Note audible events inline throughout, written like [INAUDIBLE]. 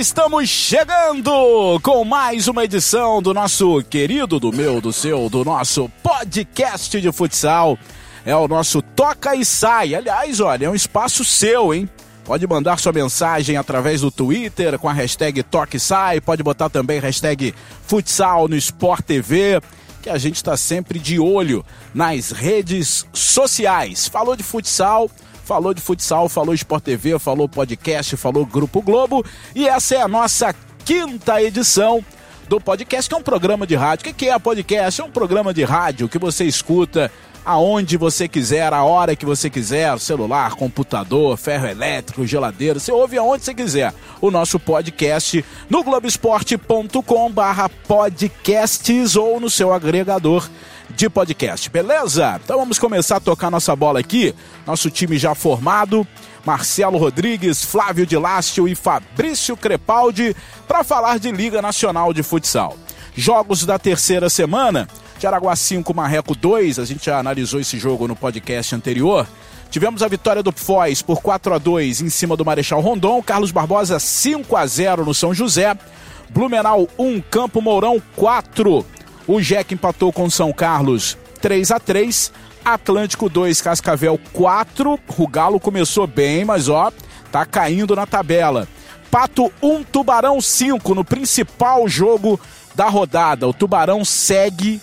Estamos chegando com mais uma edição do nosso querido, do meu, do seu, do nosso podcast de futsal. É o nosso Toca e Sai. Aliás, olha, é um espaço seu, hein? Pode mandar sua mensagem através do Twitter com a hashtag Toque e Sai. Pode botar também hashtag Futsal no Sport TV, que a gente está sempre de olho nas redes sociais. Falou de futsal falou de futsal, falou Sport TV, falou podcast, falou Grupo Globo. E essa é a nossa quinta edição do podcast, que é um programa de rádio. O que é podcast? É um programa de rádio que você escuta aonde você quiser, a hora que você quiser, celular, computador, ferro elétrico, geladeira, você ouve aonde você quiser. O nosso podcast no globesport.com barra podcasts ou no seu agregador de podcast, beleza? Então vamos começar a tocar nossa bola aqui. Nosso time já formado. Marcelo Rodrigues, Flávio de Lácio e Fabrício Crepaldi para falar de Liga Nacional de Futsal. Jogos da terceira semana, Jaraguá 5, Marreco 2, a gente já analisou esse jogo no podcast anterior. Tivemos a vitória do Foz por 4 a 2 em cima do Marechal Rondon, Carlos Barbosa 5 a 0 no São José, Blumenau 1, Campo Mourão 4. O Jack empatou com São Carlos 3 a 3 Atlântico 2, Cascavel 4. O Galo começou bem, mas ó, tá caindo na tabela. Pato 1, Tubarão 5 no principal jogo da rodada. O Tubarão segue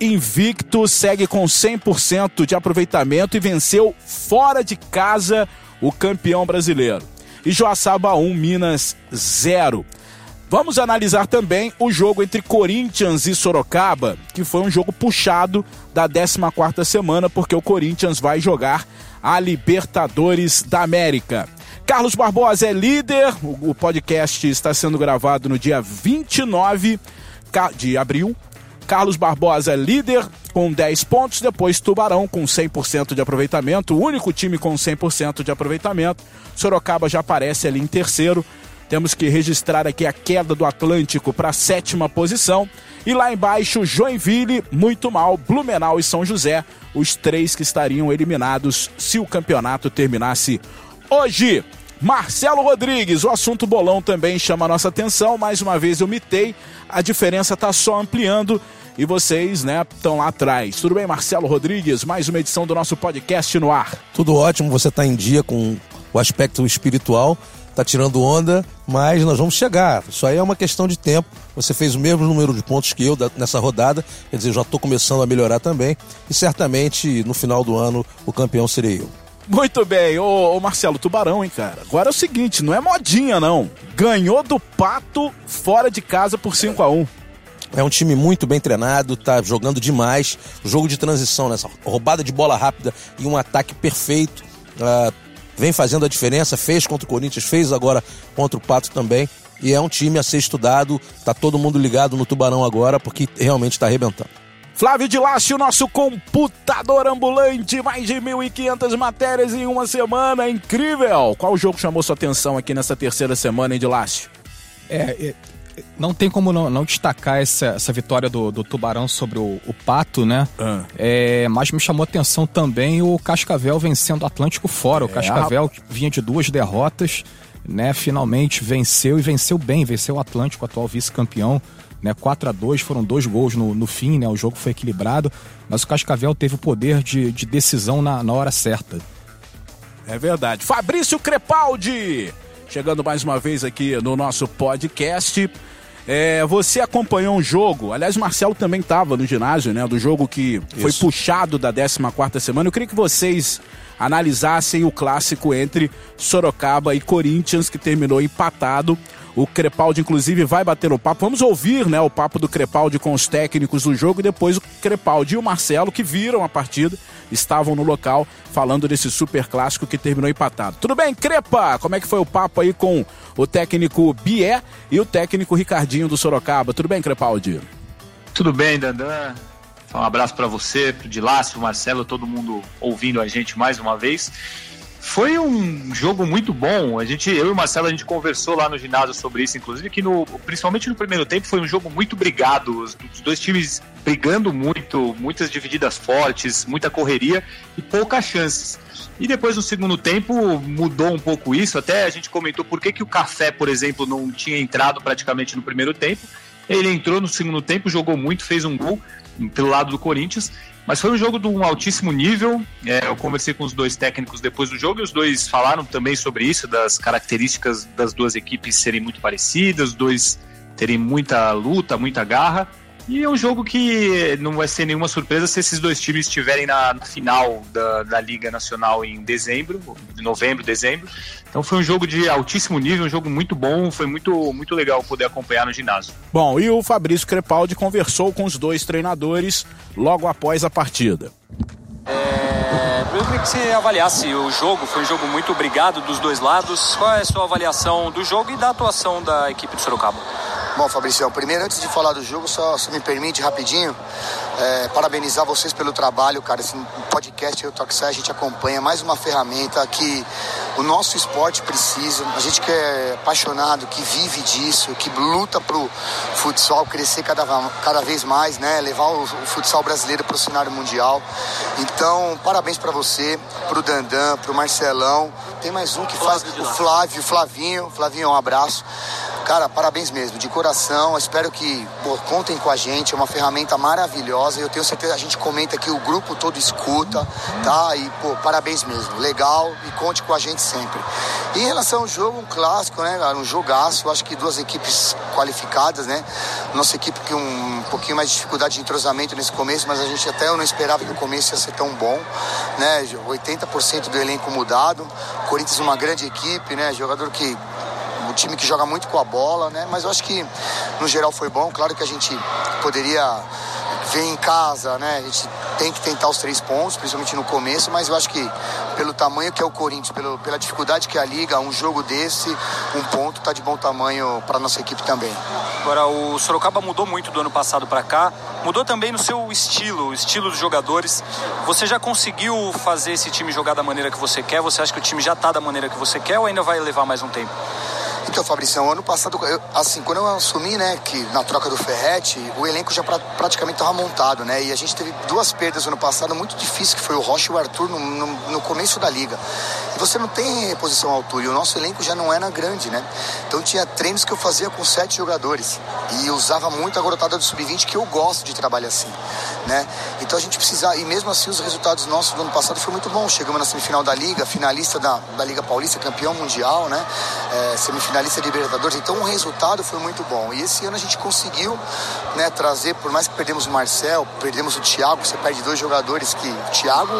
invicto, segue com 100% de aproveitamento e venceu fora de casa o campeão brasileiro. E Joaçaba 1, Minas 0. Vamos analisar também o jogo entre Corinthians e Sorocaba, que foi um jogo puxado da 14ª semana, porque o Corinthians vai jogar a Libertadores da América. Carlos Barbosa é líder, o podcast está sendo gravado no dia 29 de abril. Carlos Barbosa é líder com 10 pontos, depois Tubarão com 100% de aproveitamento, o único time com 100% de aproveitamento. Sorocaba já aparece ali em terceiro, temos que registrar aqui a queda do Atlântico para a sétima posição. E lá embaixo, Joinville, muito mal, Blumenau e São José, os três que estariam eliminados se o campeonato terminasse hoje. Marcelo Rodrigues, o assunto bolão também chama a nossa atenção. Mais uma vez eu mitei, a diferença está só ampliando e vocês, né, estão lá atrás. Tudo bem, Marcelo Rodrigues? Mais uma edição do nosso podcast no ar. Tudo ótimo, você está em dia com o aspecto espiritual tá tirando onda, mas nós vamos chegar. Isso aí é uma questão de tempo. Você fez o mesmo número de pontos que eu nessa rodada, quer dizer, já estou começando a melhorar também. E certamente no final do ano o campeão serei eu. Muito bem, ô, ô, Marcelo Tubarão, hein, cara. Agora é o seguinte, não é modinha, não. Ganhou do Pato fora de casa por 5 a 1 é um time muito bem treinado, tá jogando demais. Jogo de transição, nessa roubada de bola rápida e um ataque perfeito. Uh, vem fazendo a diferença, fez contra o Corinthians, fez agora contra o Pato também. E é um time a ser estudado, tá todo mundo ligado no Tubarão agora, porque realmente está arrebentando. Flávio de Lácio, nosso computador ambulante, mais de 1.500 matérias em uma semana, incrível! Qual jogo chamou sua atenção aqui nessa terceira semana, hein, de Lácio? É, não tem como não, não destacar essa, essa vitória do, do, Tubarão sobre o, o Pato, né? Ah. É, mas me chamou atenção também o Cascavel vencendo o Atlântico fora. É. O Cascavel vinha de duas derrotas, né? Finalmente venceu e venceu bem, venceu o Atlântico, atual vice-campeão. Né, 4 a 2 foram dois gols no, no fim, né? O jogo foi equilibrado, mas o Cascavel teve o poder de, de decisão na, na hora certa. É verdade. Fabrício Crepaldi! Chegando mais uma vez aqui no nosso podcast. É, você acompanhou um jogo, aliás, o Marcelo também estava no ginásio, né? Do jogo que foi puxado da 14 semana. Eu queria que vocês analisassem o clássico entre Sorocaba e Corinthians, que terminou empatado. O Crepaldi, inclusive, vai bater o papo. Vamos ouvir né, o papo do Crepaldi com os técnicos do jogo e depois o Crepaldi e o Marcelo, que viram a partida, estavam no local falando desse super clássico que terminou empatado. Tudo bem, Crepa? Como é que foi o papo aí com o técnico Bié e o técnico Ricardinho do Sorocaba? Tudo bem, Crepaldi? Tudo bem, Dandan. Um abraço para você, pro Dilácio, pro Marcelo, todo mundo ouvindo a gente mais uma vez. Foi um jogo muito bom. A gente, eu e o Marcelo, a gente conversou lá no ginásio sobre isso, inclusive, que no, principalmente no primeiro tempo foi um jogo muito brigado. Os, os dois times brigando muito, muitas divididas fortes, muita correria e poucas chances. E depois no segundo tempo mudou um pouco isso. Até a gente comentou por que, que o Café, por exemplo, não tinha entrado praticamente no primeiro tempo. Ele entrou no segundo tempo, jogou muito, fez um gol pelo lado do Corinthians. Mas foi um jogo de um altíssimo nível. É, eu conversei com os dois técnicos depois do jogo e os dois falaram também sobre isso, das características das duas equipes serem muito parecidas, dois terem muita luta, muita garra. E é um jogo que não vai ser nenhuma surpresa se esses dois times estiverem na, na final da, da, Liga Nacional em dezembro, de novembro, dezembro. Então foi um jogo de altíssimo nível, um jogo muito bom, foi muito, muito legal poder acompanhar no ginásio. Bom, e o Fabrício Crepaldi conversou com os dois treinadores logo após a partida. É, eu queria que você avaliasse o jogo, foi um jogo muito obrigado dos dois lados. Qual é a sua avaliação do jogo e da atuação da equipe do Sorocaba? Bom, Fabrício, primeiro, antes de falar do jogo, só se me permite rapidinho, é, parabenizar vocês pelo trabalho, cara. Esse podcast o Toxai, a gente acompanha mais uma ferramenta que o nosso esporte precisa. A gente que é apaixonado, que vive disso, que luta pro futsal crescer cada, cada vez mais, né? Levar o, o futsal brasileiro para o cenário mundial. Então, parabéns para você, pro Dandan, pro Marcelão. Tem mais um que faz, o Flávio, Flavinho. Flavinho, um abraço. Cara, parabéns mesmo, de coração. Espero que pô, contem com a gente, é uma ferramenta maravilhosa. Eu tenho certeza, a gente comenta que o grupo todo escuta, tá? E, pô, parabéns mesmo. Legal e conte com a gente sempre. E em relação ao jogo, um clássico, né, cara? Um jogaço. Acho que duas equipes qualificadas, né? Nossa equipe com um pouquinho mais de dificuldade de entrosamento nesse começo, mas a gente até não esperava que o começo ia ser tão bom, né? 80% do elenco mudado. Corinthians uma grande equipe, né? Jogador que time que joga muito com a bola, né? Mas eu acho que no geral foi bom. Claro que a gente poderia ver em casa, né? A gente tem que tentar os três pontos, principalmente no começo, mas eu acho que pelo tamanho que é o Corinthians, pelo, pela dificuldade que é a liga, um jogo desse, um ponto tá de bom tamanho para nossa equipe também. Agora o Sorocaba mudou muito do ano passado para cá, mudou também no seu estilo, o estilo dos jogadores. Você já conseguiu fazer esse time jogar da maneira que você quer? Você acha que o time já tá da maneira que você quer ou ainda vai levar mais um tempo? Então, Fabricião, ano passado, eu, assim, quando eu assumi, né, que na troca do Ferretti, o elenco já pra, praticamente estava montado, né? E a gente teve duas perdas ano passado muito difíceis, que foi o Rocha e o Arthur no, no, no começo da liga. E você não tem reposição à altura, e o nosso elenco já não era grande, né? Então tinha treinos que eu fazia com sete jogadores. E usava muito a garotada do Sub-20, que eu gosto de trabalhar assim, né? Então a gente precisa, e mesmo assim os resultados nossos do ano passado foram muito bons. Chegamos na semifinal da Liga, finalista da, da Liga Paulista, campeão mundial, né? É, semifinal finalista de Libertadores, então o resultado foi muito bom. E esse ano a gente conseguiu né, trazer, por mais que perdemos o Marcel, perdemos o Thiago, você perde dois jogadores que o Thiago,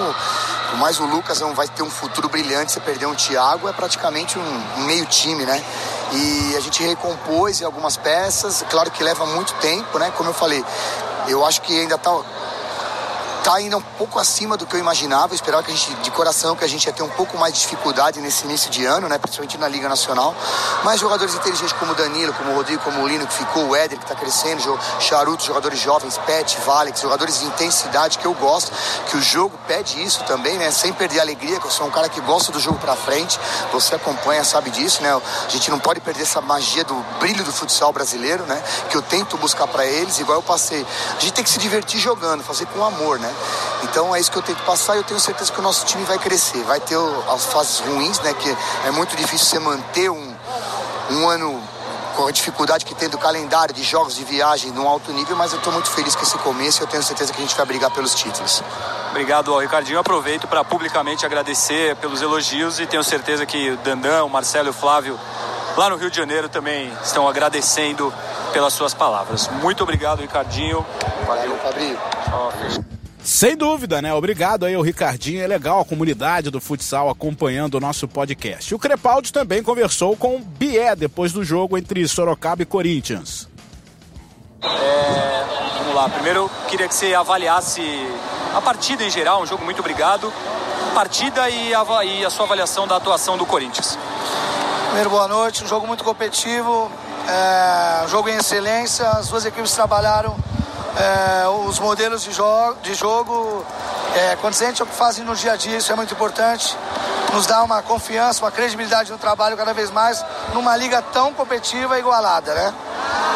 por mais o Lucas não vai ter um futuro brilhante, você perder um Thiago é praticamente um, um meio time, né? E a gente recompôs algumas peças, claro que leva muito tempo, né? Como eu falei, eu acho que ainda está tá ainda um pouco acima do que eu imaginava. Eu esperava que a gente, de coração, que a gente ia ter um pouco mais de dificuldade nesse início de ano, né? Principalmente na Liga Nacional. Mas jogadores inteligentes como o Danilo, como o Rodrigo, como o Lino, que ficou, o Éder, que está crescendo, Charuto, jogadores jovens, Pet, Valex, jogadores de intensidade que eu gosto, que o jogo pede isso também, né? Sem perder a alegria, que eu sou um cara que gosta do jogo para frente. Você acompanha, sabe disso, né? A gente não pode perder essa magia do brilho do futsal brasileiro, né? Que eu tento buscar para eles, igual eu passei. A gente tem que se divertir jogando, fazer com amor, né? Então é isso que eu tenho que passar e eu tenho certeza que o nosso time vai crescer. Vai ter as fases ruins, né? Que é muito difícil você manter um, um ano com a dificuldade que tem do calendário de jogos de viagem num alto nível, mas eu estou muito feliz com esse começo e eu tenho certeza que a gente vai brigar pelos títulos. Obrigado, Ricardinho. Eu aproveito para publicamente agradecer pelos elogios e tenho certeza que o Dandan, o Marcelo e o Flávio, lá no Rio de Janeiro, também estão agradecendo pelas suas palavras. Muito obrigado, Ricardinho. Valeu, Fabrício. Sem dúvida, né? Obrigado aí ao Ricardinho. É legal a comunidade do futsal acompanhando o nosso podcast. O Crepaldi também conversou com o Bié depois do jogo entre Sorocaba e Corinthians. É, vamos lá. Primeiro, eu queria que você avaliasse a partida em geral, um jogo muito obrigado. Partida e a, e a sua avaliação da atuação do Corinthians. Primeiro, boa noite. Um jogo muito competitivo, é, um jogo em excelência. As duas equipes trabalharam é, os modelos de, jo de jogo é, condizente ao que fazem no dia a dia, isso é muito importante. nos dá uma confiança, uma credibilidade no trabalho cada vez mais numa liga tão competitiva e igualada, né?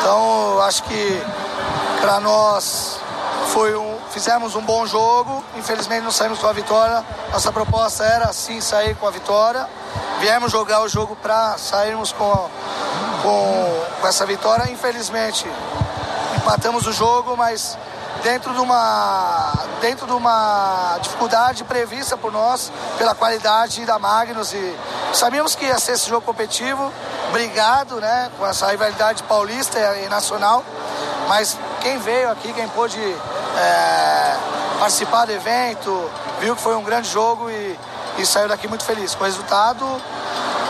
Então, acho que para nós foi um, fizemos um bom jogo, infelizmente não saímos com a vitória. Nossa proposta era sim sair com a vitória. Viemos jogar o jogo para sairmos com, com, com essa vitória. Infelizmente, empatamos o jogo, mas dentro de uma dentro de uma dificuldade prevista por nós pela qualidade da Magnus. E sabíamos que ia ser esse jogo competitivo, brigado, né, com essa rivalidade paulista e nacional, mas quem veio aqui, quem pôde é, participar do evento, viu que foi um grande jogo e, e saiu daqui muito feliz com o resultado,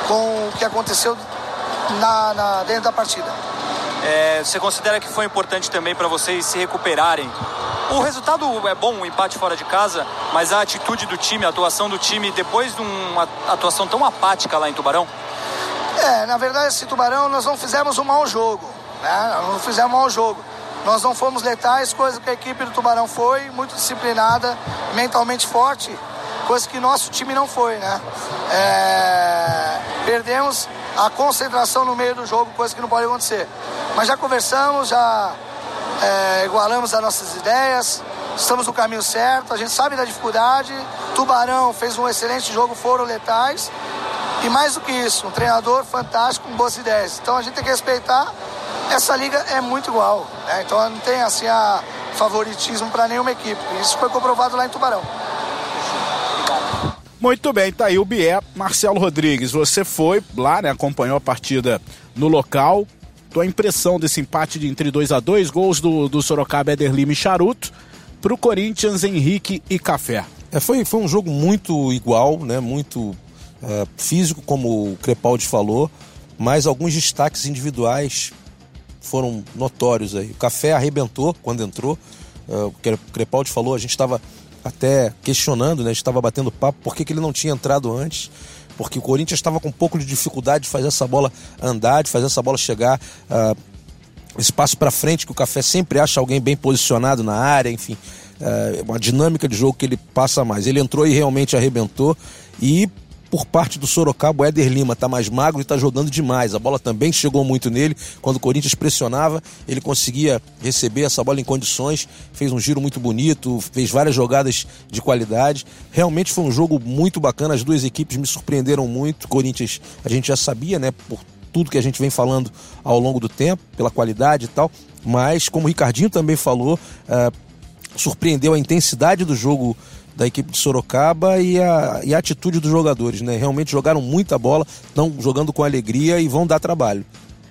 com o que aconteceu na, na dentro da partida. É, você considera que foi importante também para vocês se recuperarem? O resultado é bom, um empate fora de casa, mas a atitude do time, a atuação do time, depois de uma atuação tão apática lá em Tubarão? É, na verdade, esse Tubarão nós não fizemos um mau jogo, né? Não fizemos um mau jogo. Nós não fomos letais, coisa que a equipe do Tubarão foi, muito disciplinada, mentalmente forte, coisa que nosso time não foi, né? É... Perdemos a concentração no meio do jogo, coisa que não pode acontecer. Mas já conversamos, já é, igualamos as nossas ideias, estamos no caminho certo, a gente sabe da dificuldade. Tubarão fez um excelente jogo, foram letais. E mais do que isso, um treinador fantástico com boas ideias. Então a gente tem que respeitar. Essa liga é muito igual, né? então não tem assim a favoritismo para nenhuma equipe. Isso foi comprovado lá em Tubarão. Muito bem, tá aí o Bié. Marcelo Rodrigues, você foi lá, né? Acompanhou a partida no local tua impressão desse empate de entre 2 a 2 gols do, do Sorocaba, Eder Lima e Charuto, para o Corinthians, Henrique e Café. É, foi, foi um jogo muito igual, né? muito é, físico, como o Crepaldi falou, mas alguns destaques individuais foram notórios aí. O Café arrebentou quando entrou, é, o Crepaldi falou, a gente estava até questionando, né? a gente estava batendo papo, por que, que ele não tinha entrado antes porque o Corinthians estava com um pouco de dificuldade de fazer essa bola andar, de fazer essa bola chegar uh, espaço para frente, que o Café sempre acha alguém bem posicionado na área, enfim, uh, uma dinâmica de jogo que ele passa mais. Ele entrou e realmente arrebentou e por parte do Sorocaba, o Éder Lima está mais magro e está jogando demais. A bola também chegou muito nele. Quando o Corinthians pressionava, ele conseguia receber essa bola em condições, fez um giro muito bonito, fez várias jogadas de qualidade. Realmente foi um jogo muito bacana. As duas equipes me surpreenderam muito. Corinthians, a gente já sabia, né, por tudo que a gente vem falando ao longo do tempo, pela qualidade e tal. Mas, como o Ricardinho também falou, uh, surpreendeu a intensidade do jogo da equipe de Sorocaba e a, e a atitude dos jogadores, né? Realmente jogaram muita bola, estão jogando com alegria e vão dar trabalho.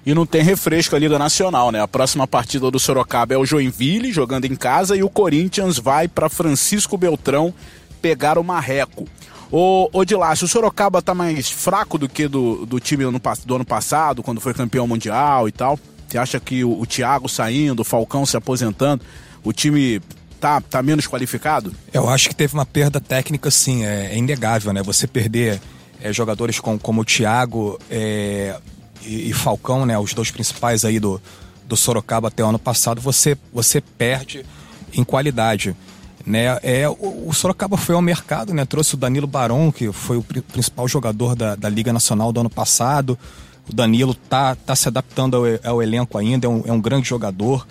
E não tem refresco a Liga Nacional, né? A próxima partida do Sorocaba é o Joinville, jogando em casa, e o Corinthians vai para Francisco Beltrão pegar o Marreco. Ô, ô Dilácio, o Sorocaba tá mais fraco do que do, do time do, do ano passado, quando foi campeão mundial e tal? Você acha que o, o Thiago saindo, o Falcão se aposentando, o time tá, tá menos qualificado? Eu acho que teve uma perda técnica, sim, é, é inegável, né? Você perder é, jogadores com, como o Thiago é, e, e, Falcão, né? Os dois principais aí do, do Sorocaba até o ano passado, você, você perde em qualidade. Né, é, o, Sorocaba foi ao mercado, né, trouxe o Danilo Barão, que foi o principal jogador da, da Liga Nacional do ano passado. O Danilo tá, tá se adaptando ao, ao elenco ainda, é um, é um grande jogador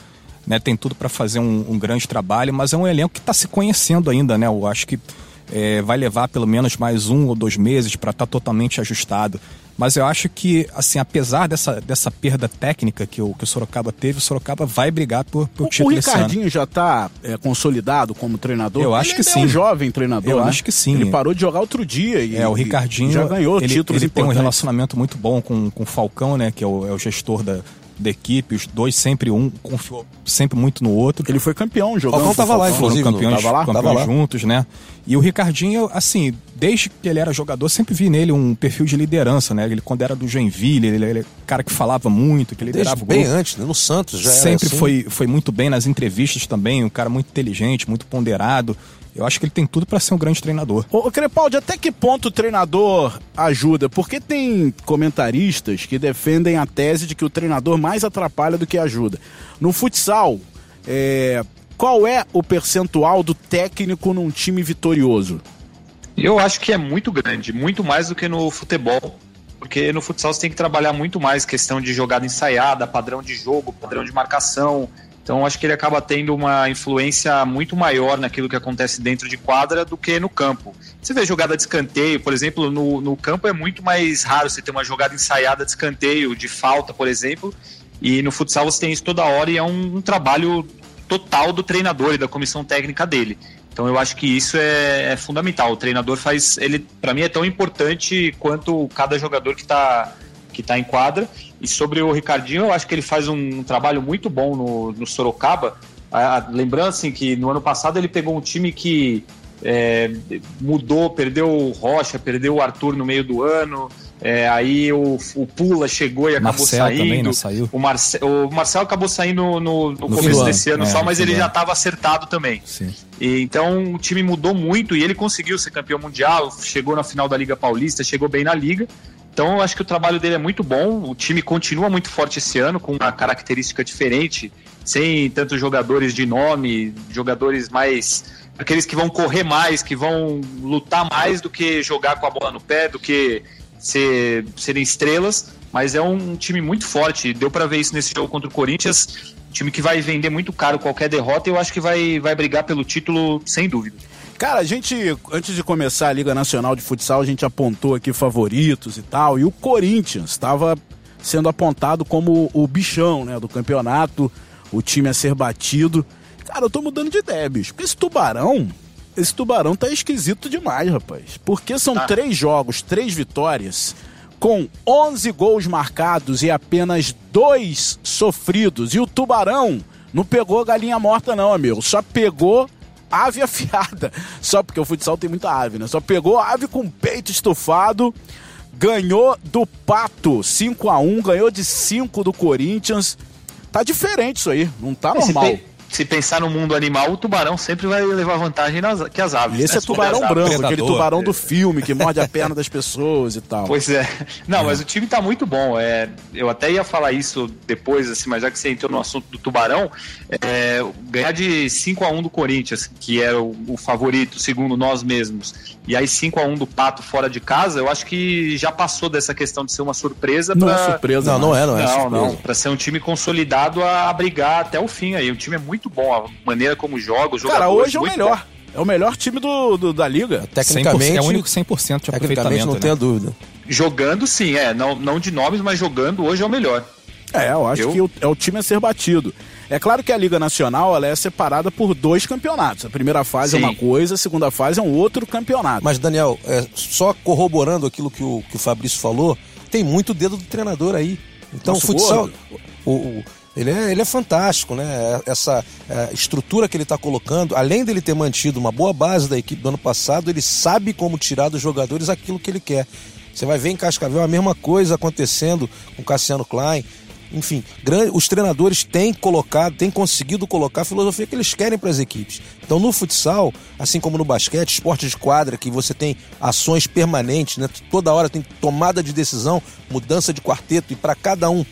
né, tem tudo para fazer um, um, grande trabalho, mas é um elenco que está se conhecendo ainda, né? Eu acho que é, vai levar pelo menos mais um ou dois meses para estar tá totalmente ajustado. Mas eu acho que, assim, apesar dessa, dessa perda técnica que o, que o Sorocaba teve, o Sorocaba vai brigar por, por o, título O Ricardinho já está é, consolidado como treinador? Eu acho ele que sim. É um jovem treinador, Eu né? acho que sim. Ele parou de jogar outro dia e, é, o Ricardinho já ganhou ele, títulos Ele tem um importantes. relacionamento muito bom com, com o Falcão, né? Que é o, é o gestor da, da equipe, os dois sempre um confiou sempre muito no outro. Ele foi campeão jogando. Falcão tava lá, inclusive. Foram campeões, tava lá, campeões tava lá. juntos, né? E o Ricardinho, assim, desde que ele era jogador, sempre vi nele um perfil de liderança, né? Ele quando era do Joinville, ele, é cara que falava muito, que liderava Desde o grupo. bem antes, né? no Santos já Sempre era assim. foi, foi muito bem nas entrevistas também, um cara muito inteligente, muito ponderado. Eu acho que ele tem tudo para ser um grande treinador. Ô, Crepaldi, até que ponto o treinador ajuda? Porque tem comentaristas que defendem a tese de que o treinador mais atrapalha do que ajuda. No futsal, é, qual é o percentual do técnico num time vitorioso? Eu acho que é muito grande, muito mais do que no futebol. Porque no futsal você tem que trabalhar muito mais questão de jogada ensaiada, padrão de jogo, padrão de marcação. Então acho que ele acaba tendo uma influência muito maior naquilo que acontece dentro de quadra do que no campo. Você vê jogada de escanteio, por exemplo, no, no campo é muito mais raro você ter uma jogada ensaiada de escanteio, de falta, por exemplo. E no futsal você tem isso toda hora e é um, um trabalho total do treinador e da comissão técnica dele. Então eu acho que isso é, é fundamental. O treinador faz, ele para mim é tão importante quanto cada jogador que está que tá em quadra. E sobre o Ricardinho, eu acho que ele faz um, um trabalho muito bom no, no Sorocaba. Ah, lembrando assim, que no ano passado ele pegou um time que é, mudou, perdeu o Rocha, perdeu o Arthur no meio do ano. É, aí o, o, Pula chegou e acabou Marcel saindo. Também, não saiu. O, Marce, o Marcel acabou saindo no, no, no começo desse ano, é, só, mas ele já estava acertado também. E, então o time mudou muito e ele conseguiu ser campeão mundial, chegou na final da Liga Paulista, chegou bem na Liga. Então eu acho que o trabalho dele é muito bom. O time continua muito forte esse ano, com uma característica diferente, sem tantos jogadores de nome, jogadores mais aqueles que vão correr mais, que vão lutar mais do que jogar com a bola no pé, do que ser, serem estrelas, mas é um time muito forte. Deu para ver isso nesse jogo contra o Corinthians. Um time que vai vender muito caro qualquer derrota e eu acho que vai, vai brigar pelo título sem dúvida. Cara, a gente, antes de começar a Liga Nacional de Futsal, a gente apontou aqui favoritos e tal, e o Corinthians estava sendo apontado como o bichão né, do campeonato, o time a ser batido. Cara, eu tô mudando de ideia, bicho. Porque esse tubarão, esse tubarão tá esquisito demais, rapaz. Porque são ah. três jogos, três vitórias, com 11 gols marcados e apenas dois sofridos. E o tubarão não pegou galinha morta, não, amigo. Só pegou ave afiada. [LAUGHS] Só porque o futsal tem muita ave, né? Só pegou ave com peito estufado. Ganhou do Pato 5 a 1 ganhou de 5 do Corinthians. Tá diferente isso aí, não tá normal se pensar no mundo animal, o tubarão sempre vai levar vantagem nas, que as aves. E esse né? é tubarão branco, Predador. aquele tubarão do filme que morde a perna das pessoas e tal. Pois é. Não, é. mas o time tá muito bom. É, eu até ia falar isso depois, assim, mas já que você entrou no assunto do tubarão, é, ganhar de 5 a 1 do Corinthians, que era o, o favorito, segundo nós mesmos, e aí 5 a 1 do Pato fora de casa, eu acho que já passou dessa questão de ser uma surpresa. Não é pra... é surpresa, não, não é, não é. Não, surpresa. não. Pra ser um time consolidado a, a brigar até o fim aí. O time é muito muito bom, a maneira como joga, os Cara, hoje é o melhor. Bom. É o melhor time do, do da liga. Tecnicamente, é o único 100% de aproveitamento. não né? tenho dúvida. Jogando, sim, é. Não, não de nomes, mas jogando hoje é o melhor. É, eu acho eu... que é o time a ser batido. É claro que a Liga Nacional ela é separada por dois campeonatos. A primeira fase Sim. é uma coisa, a segunda fase é um outro campeonato. Mas, Daniel, é, só corroborando aquilo que o, que o Fabrício falou, tem muito dedo do treinador aí. Então, Nossa, o futsal. O, o, ele é, ele é fantástico, né? Essa é, estrutura que ele está colocando, além dele ter mantido uma boa base da equipe do ano passado, ele sabe como tirar dos jogadores aquilo que ele quer. Você vai ver em Cascavel a mesma coisa acontecendo com Cassiano Klein. Enfim, os treinadores têm colocado, têm conseguido colocar a filosofia que eles querem para as equipes. Então, no futsal, assim como no basquete, esporte de quadra, que você tem ações permanentes, né? toda hora tem tomada de decisão, mudança de quarteto, e para cada um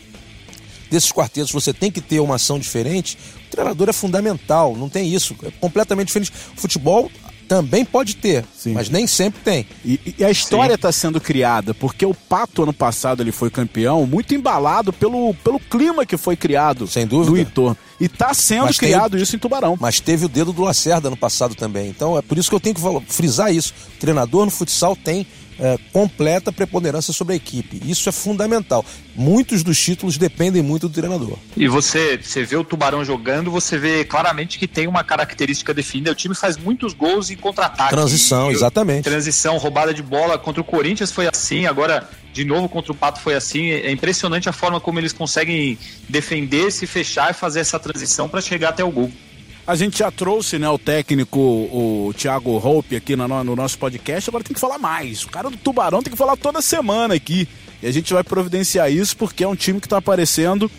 desses quartetos você tem que ter uma ação diferente, o treinador é fundamental, não tem isso. É completamente diferente. Futebol também pode ter, Sim. mas nem sempre tem. E, e a história está sendo criada, porque o Pato, ano passado, ele foi campeão, muito embalado pelo, pelo clima que foi criado Sem dúvida. do entorno. E está sendo mas criado tem, isso em Tubarão. Mas teve o dedo do Lacerda no passado também. Então é por isso que eu tenho que frisar isso. O treinador no futsal tem é, completa preponderância sobre a equipe. Isso é fundamental. Muitos dos títulos dependem muito do treinador. E você, você vê o Tubarão jogando, você vê claramente que tem uma característica definida. O time faz muitos gols em contra-ataque. Transição, e, exatamente. Transição, roubada de bola. Contra o Corinthians foi assim, agora de novo contra o Pato foi assim. É impressionante a forma como eles conseguem defender, se fechar e fazer essa transição para chegar até o gol. A gente já trouxe né, o técnico, o Thiago Hope, aqui no, no nosso podcast, agora tem que falar mais. O cara do Tubarão tem que falar toda semana aqui. E a gente vai providenciar isso porque é um time que está aparecendo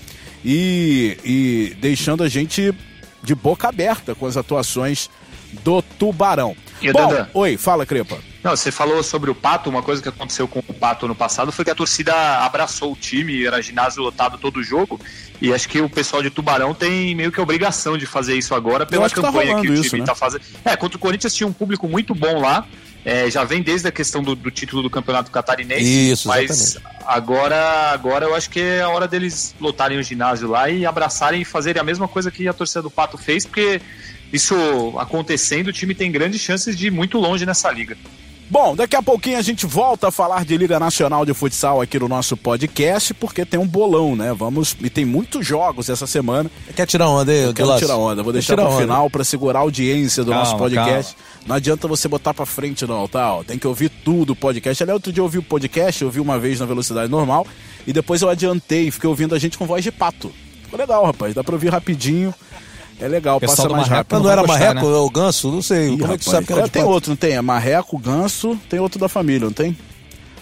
e, e deixando a gente de boca aberta com as atuações do Tubarão. E Bom, oi, fala, Crepa. Não, você falou sobre o Pato, uma coisa que aconteceu com o Pato no passado foi que a torcida abraçou o time, era ginásio lotado todo o jogo, e acho que o pessoal de Tubarão tem meio que a obrigação de fazer isso agora pela tá campanha tá que, o time está né? fazendo. É, contra o Corinthians tinha um público muito bom lá, É, já vem desde a questão do, do título do campeonato catarinense. Isso, mas exatamente. agora, agora eu acho que é a hora deles lotarem o ginásio lá e abraçarem e fazerem a mesma coisa que a torcida do Pato fez, porque isso acontecendo, o time tem grandes chances de ir muito longe nessa liga. Bom, daqui a pouquinho a gente volta a falar de Liga Nacional de Futsal aqui no nosso podcast, porque tem um bolão, né? Vamos. E tem muitos jogos essa semana. Quer tirar onda aí, quero tirar onda. Vou deixar pro onda. final pra segurar a audiência do Calma, nosso podcast. Não adianta você botar pra frente, não, tal. Tem que ouvir tudo o podcast. Aliás, outro dia eu ouvi o podcast, eu ouvi uma vez na velocidade normal, e depois eu adiantei, fiquei ouvindo a gente com voz de pato. Ficou legal, rapaz. Dá pra ouvir rapidinho. É legal, Pessoal passa do mais Marreco rápido. Quando Não vai era gostar, marreco né? ou ganso, não sei. Ih, como é que rapaz, sabe que era de tem pato? outro, não tem? É marreco, ganso, tem outro da família, não tem?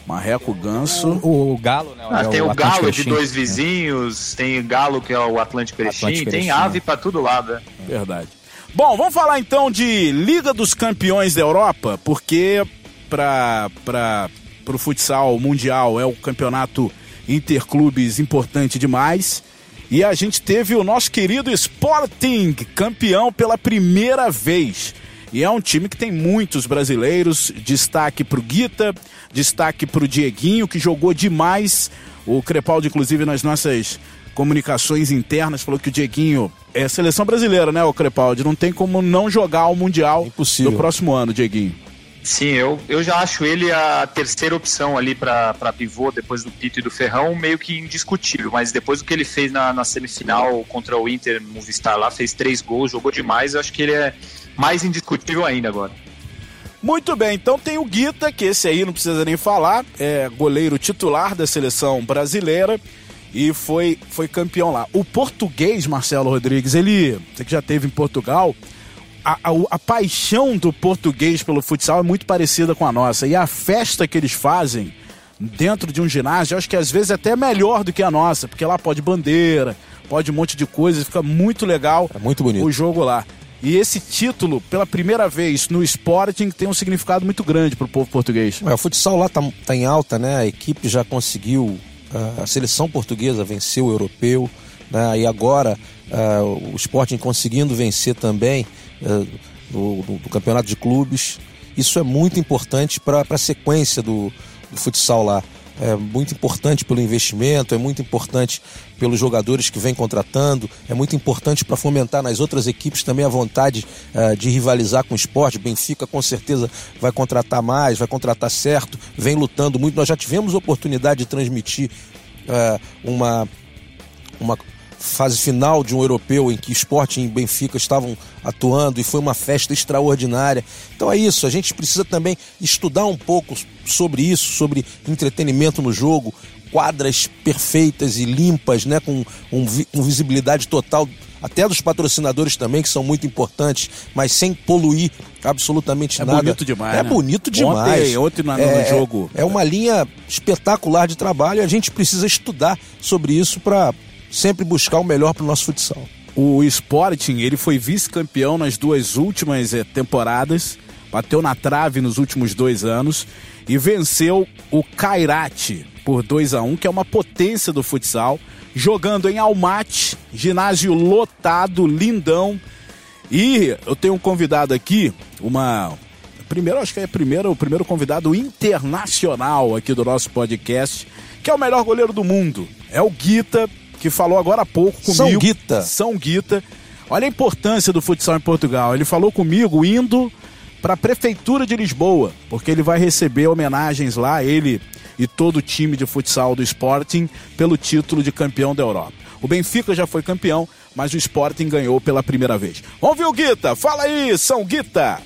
Marreco, ganso. O, o Galo, né? Ah, é tem o, Atlântico Galo de Erechim. dois vizinhos, tem o Galo que é o Atlântico Erechim, tem ave pra todo lado. né? Verdade. Bom, vamos falar então de Liga dos Campeões da Europa, porque para o futsal mundial é o campeonato interclubes importante demais. E a gente teve o nosso querido Sporting campeão pela primeira vez. E é um time que tem muitos brasileiros. Destaque pro Guita, destaque pro Dieguinho, que jogou demais. O Crepaldi, inclusive, nas nossas comunicações internas, falou que o Dieguinho é seleção brasileira, né, o Crepaldi? Não tem como não jogar o Mundial Impossível. no próximo ano, Dieguinho. Sim, eu, eu já acho ele a terceira opção ali pra pivô, depois do Pito e do Ferrão, meio que indiscutível. Mas depois do que ele fez na, na semifinal contra o Inter Movistar lá, fez três gols, jogou demais, eu acho que ele é mais indiscutível ainda agora. Muito bem, então tem o Guita, que esse aí não precisa nem falar, é goleiro titular da seleção brasileira e foi, foi campeão lá. O português, Marcelo Rodrigues, ele, você que já teve em Portugal, a, a, a paixão do português pelo futsal é muito parecida com a nossa. E a festa que eles fazem dentro de um ginásio, acho que às vezes é até melhor do que a nossa, porque lá pode bandeira, pode um monte de coisa, fica muito legal É muito bonito. o jogo lá. E esse título, pela primeira vez no Sporting, tem um significado muito grande para o povo português. É, o futsal lá tá, tá em alta, né? A equipe já conseguiu, ah, a seleção portuguesa venceu o europeu, né? E agora ah, o Sporting conseguindo vencer também do, do- campeonato de clubes. Isso é muito importante para a sequência do, do futsal lá. É muito importante pelo investimento, é muito importante pelos jogadores que vem contratando, é muito importante para fomentar nas outras equipes também a vontade ah, de rivalizar com o esporte. Benfica com certeza vai contratar mais, vai contratar certo, vem lutando muito. Nós já tivemos oportunidade de transmitir ah, uma, uma fase final de um europeu em que Sporting e Benfica estavam atuando e foi uma festa extraordinária. Então é isso, a gente precisa também estudar um pouco sobre isso, sobre entretenimento no jogo, quadras perfeitas e limpas, né, com, um com visibilidade total até dos patrocinadores também, que são muito importantes, mas sem poluir absolutamente É nada. bonito demais, É né? bonito demais. Ontem- ontem no- no é, jogo- É uma linha espetacular de trabalho e a gente precisa estudar sobre isso para sempre buscar o melhor para o nosso futsal. O Sporting, ele foi vice-campeão nas duas últimas eh, temporadas, bateu na trave nos últimos dois anos e venceu o Kairat por 2 a 1 que é uma potência do futsal, jogando em Almaty, ginásio lotado, lindão. E eu tenho um convidado aqui, uma primeiro, acho que é primeiro, o primeiro convidado internacional aqui do nosso podcast, que é o melhor goleiro do mundo. É o Guita, que falou agora há pouco comigo. São Guita. São Guita. Olha a importância do futsal em Portugal. Ele falou comigo indo para a prefeitura de Lisboa, porque ele vai receber homenagens lá, ele e todo o time de futsal do Sporting pelo título de campeão da Europa. O Benfica já foi campeão, mas o Sporting ganhou pela primeira vez. Vamos ver o Guita. Fala aí, São Guita.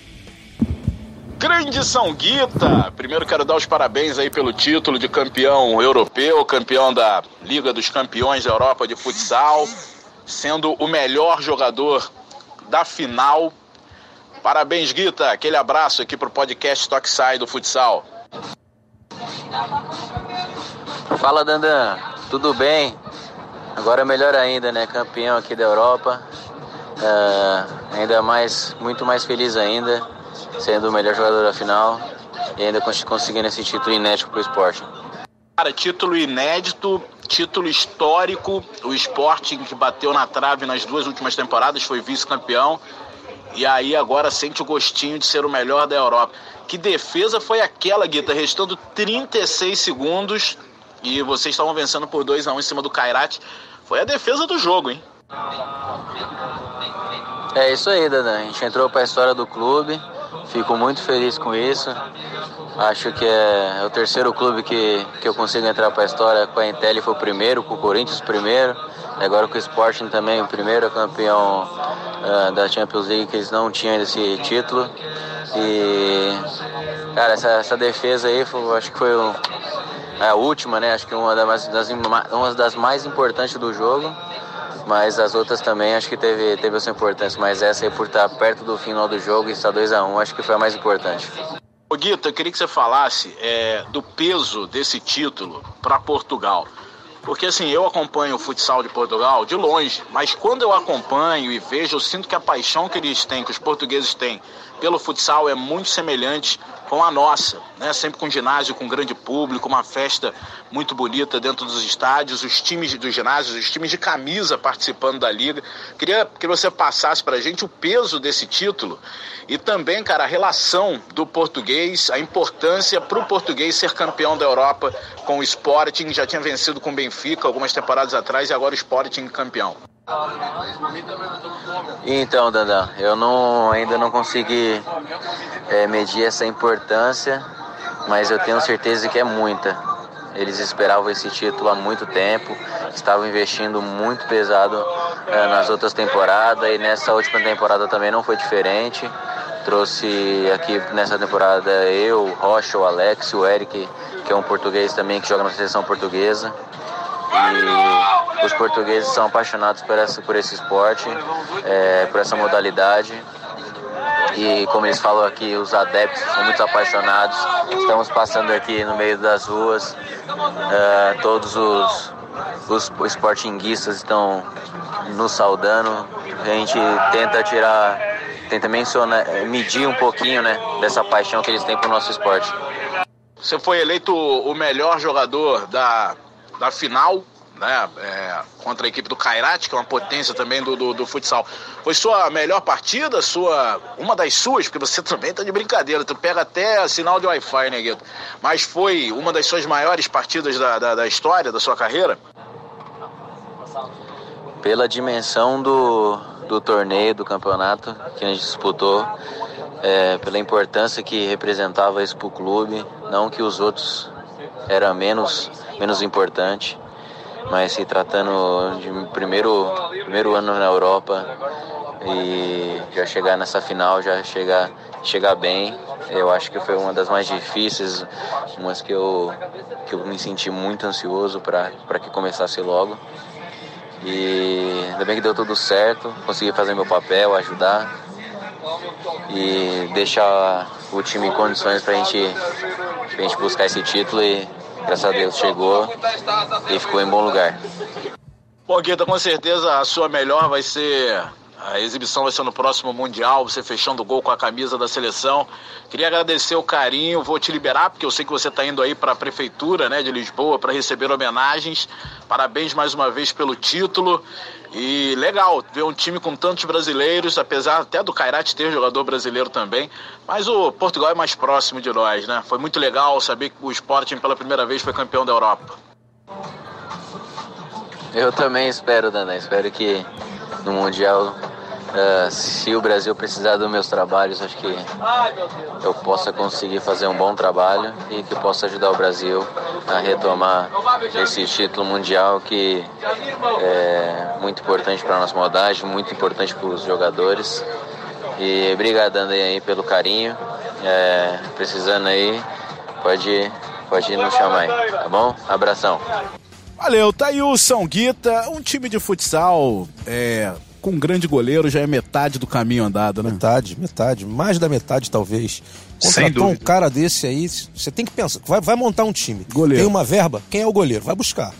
Grande São Guita! Primeiro quero dar os parabéns aí pelo título de campeão europeu, campeão da Liga dos Campeões da Europa de futsal, sendo o melhor jogador da final. Parabéns, Guita! Aquele abraço aqui pro podcast Toque do futsal. Fala Dandan, tudo bem? Agora é melhor ainda, né? Campeão aqui da Europa. Ah, ainda mais, muito mais feliz ainda, sendo o melhor jogador da final e ainda cons- conseguindo esse título inédito pro esporte. Cara, título inédito, título histórico. O Sporting que bateu na trave nas duas últimas temporadas foi vice-campeão. e aí agora sente o gostinho de ser o melhor da Europa. Que defesa foi aquela, Guita? Restando 36 segundos e vocês estavam vencendo por 2 a 1 um em cima do Kairat. Foi a defesa do jogo, hein? É isso aí, Dadan. A gente entrou para a história do clube. Fico muito feliz com isso. Acho que é, é o terceiro clube que, que eu consigo entrar para a história. Com a Intel foi o primeiro, com o Corinthians primeiro. Agora com o Sporting também o primeiro campeão uh, da Champions League que eles não tinham esse título. E cara, essa, essa defesa aí foi, acho que foi o, a última, né? Acho que uma das, das, uma das mais importantes do jogo mas as outras também acho que teve, teve a sua importância. Mas essa aí, por estar perto do final do jogo e estar 2x1, um, acho que foi a mais importante. Ô Guita, eu queria que você falasse é, do peso desse título para Portugal. Porque assim, eu acompanho o futsal de Portugal de longe, mas quando eu acompanho e vejo, eu sinto que a paixão que eles têm, que os portugueses têm pelo futsal é muito semelhante com a nossa, né? Sempre com ginásio com grande público, uma festa muito bonita dentro dos estádios, os times dos ginásios, os times de camisa participando da liga. Queria que você passasse para a gente o peso desse título e também, cara, a relação do português, a importância para o português ser campeão da Europa com o Sporting, já tinha vencido com o Benfica algumas temporadas atrás e agora o Sporting campeão. Então, Dandan, eu não, ainda não consegui é, medir essa importância, mas eu tenho certeza que é muita. Eles esperavam esse título há muito tempo, estavam investindo muito pesado é, nas outras temporadas e nessa última temporada também não foi diferente. Trouxe aqui nessa temporada eu, Rocha, o Alex, o Eric, que é um português também que joga na seleção portuguesa. E os portugueses são apaixonados por, essa, por esse esporte, é, por essa modalidade. E como eles falam aqui, os adeptos são muito apaixonados. Estamos passando aqui no meio das ruas, é, todos os, os esportinguistas estão nos saudando. A gente tenta tirar, tenta mencionar, medir um pouquinho né, dessa paixão que eles têm por nosso esporte. Você foi eleito o melhor jogador da da final, né, é, contra a equipe do Kairat, que é uma potência também do, do, do, futsal. Foi sua melhor partida, sua uma das suas, porque você [LAUGHS] também tá de brincadeira, tu pega até sinal de Wi-Fi, né, Guito? Mas foi uma das suas maiores partidas da, da, da história, da sua carreira? Pela dimensão do, do torneio, do campeonato que a gente disputou, é, pela importância que representava isso para o clube, não que os outros eram menos menos importante, mas se tratando de primeiro, primeiro ano na Europa e já chegar nessa final, já chegar, chegar bem, eu acho que foi uma das mais difíceis, umas que eu, que eu me senti muito ansioso para que começasse logo. E ainda bem que deu tudo certo, consegui fazer meu papel, ajudar e deixar o time em condições para gente, a gente buscar esse título e graças a Deus chegou e ficou em bom lugar. Bom, Guita, com certeza a sua melhor vai ser. A exibição vai ser no próximo Mundial, você fechando o gol com a camisa da seleção. Queria agradecer o carinho, vou te liberar, porque eu sei que você está indo aí para a Prefeitura né, de Lisboa para receber homenagens. Parabéns mais uma vez pelo título. E legal ver um time com tantos brasileiros, apesar até do Kairat ter jogador brasileiro também. Mas o Portugal é mais próximo de nós, né? Foi muito legal saber que o Sporting pela primeira vez foi campeão da Europa. Eu também espero, Dana. Espero que no Mundial Uh, se o Brasil precisar dos meus trabalhos, acho que eu possa conseguir fazer um bom trabalho e que possa ajudar o Brasil a retomar esse título mundial que é muito importante para a nossa modalidade, muito importante para os jogadores. E obrigado aí pelo carinho. É, precisando aí, pode, pode nos chamar aí, tá bom? Abração. Valeu, tá aí o São Guita, um time de futsal é, com um grande goleiro já é metade do caminho andado, né? Metade, metade. Mais da metade, talvez. Contratou um cara desse aí, você tem que pensar. Vai, vai montar um time. Goleiro. Tem uma verba, quem é o goleiro? Vai buscar.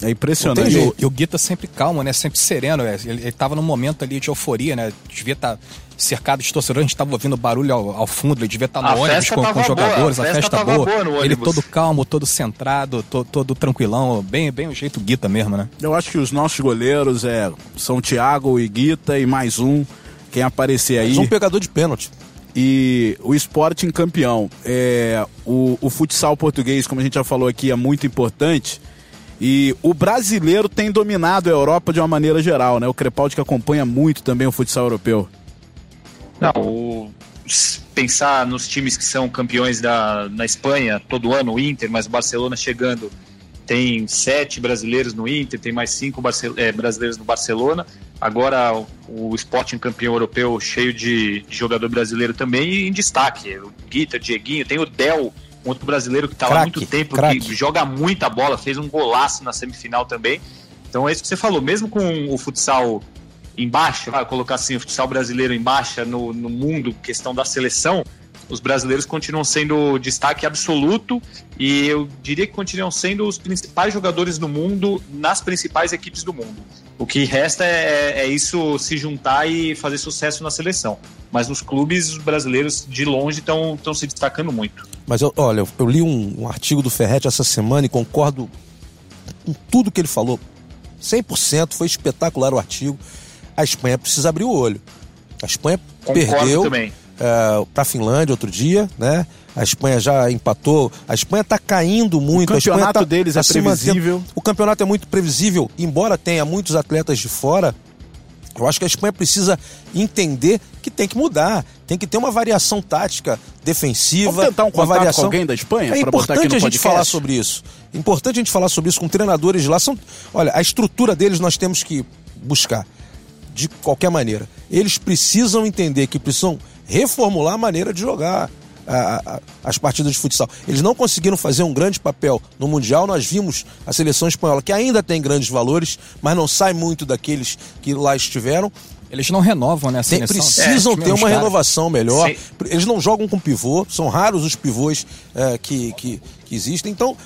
É impressionante. E o, e o Guita sempre calmo, né? Sempre sereno. É. Ele, ele tava num momento ali de euforia, né? Devia estar tá cercado de torcedores, a gente tava ouvindo barulho ao, ao fundo, ele devia estar tá no a ônibus com, com jogadores, boa, a, festa, boa. boa ele todo calmo, todo centrado, todo, todo tranquilão, bem, bem o jeito Guita mesmo, né? Eu acho que os nossos goleiros é, são Thiago e Guita e mais um quem aparecer aí. Mais um pegador de pênalti. E o Sporting campeão. É, o, o futsal português, como a gente já falou aqui, é muito importante. E o brasileiro tem dominado a Europa de uma maneira geral, né? O Crepaldi que acompanha muito também o futsal europeu. Não, o, pensar nos times que são campeões da, na Espanha todo ano, o Inter, mas o Barcelona chegando, tem sete brasileiros no Inter, tem mais cinco é, brasileiros no Barcelona. Agora o, o Sporting campeão europeu cheio de, de, jogador brasileiro também e em destaque. O Guita, Dieguinho, tem o Del, um outro brasileiro que está lá há muito tempo, crack. que joga muita bola, fez um golaço na semifinal também. Então é isso que você falou, mesmo com o futsal em baixa, vai colocar assim, o futsal brasileiro em baixa no, no mundo, questão da seleção, os brasileiros continuam sendo destaque absoluto e eu diria que continuam sendo os principais jogadores do mundo nas principais equipes do mundo. O que resta é, é isso se juntar e fazer sucesso na seleção. Mas nos clubes, os brasileiros de longe estão se destacando muito. Mas eu, olha, eu li um, um artigo do Ferretti essa semana e concordo com tudo que ele falou. 100% foi espetacular o artigo. A Espanha precisa abrir o olho. A Espanha concordo perdeu. É, para a Finlândia outro dia, né? A Espanha já empatou. A Espanha está caindo muito. O campeonato tá, deles tá é previsível. O campeonato é muito previsível, embora tenha muitos atletas de fora. Eu acho que a Espanha precisa entender que tem que mudar, tem que ter uma variação tática defensiva. Vamos tentar um contato variação... com alguém da Espanha? É importante a gente falar sobre isso. Importante a gente falar sobre isso com treinadores lá. São... Olha, a estrutura deles nós temos que buscar de qualquer maneira. Eles precisam entender que precisam reformular a maneira de jogar a, a, as partidas de futsal. Eles não conseguiram fazer um grande papel no Mundial. Nós vimos a seleção espanhola, que ainda tem grandes valores, mas não sai muito daqueles que lá estiveram. Eles não renovam, né? Tem, precisam é, ter uma cara. renovação melhor. Sim. Eles não jogam com pivô, são raros os pivôs é, que, que, que, existem. Então,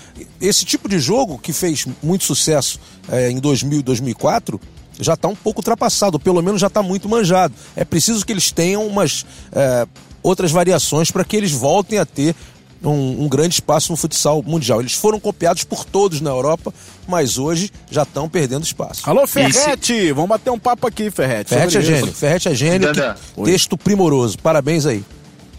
esse tipo de jogo que fez muito sucesso é, em 2000 e 2004 já está um pouco ultrapassado, pelo menos já está muito manjado. É preciso que eles tenham umas é, outras variações para que eles voltem a ter um, um, grande espaço no futsal mundial. Eles foram copiados por todos na Europa, mas hoje já estão perdendo espaço. Alô, Ferrete! Esse... Vamos bater um papo aqui, Ferrete. Ferrete é gênio. Ferrete é gênio. texto primoroso. Parabéns aí.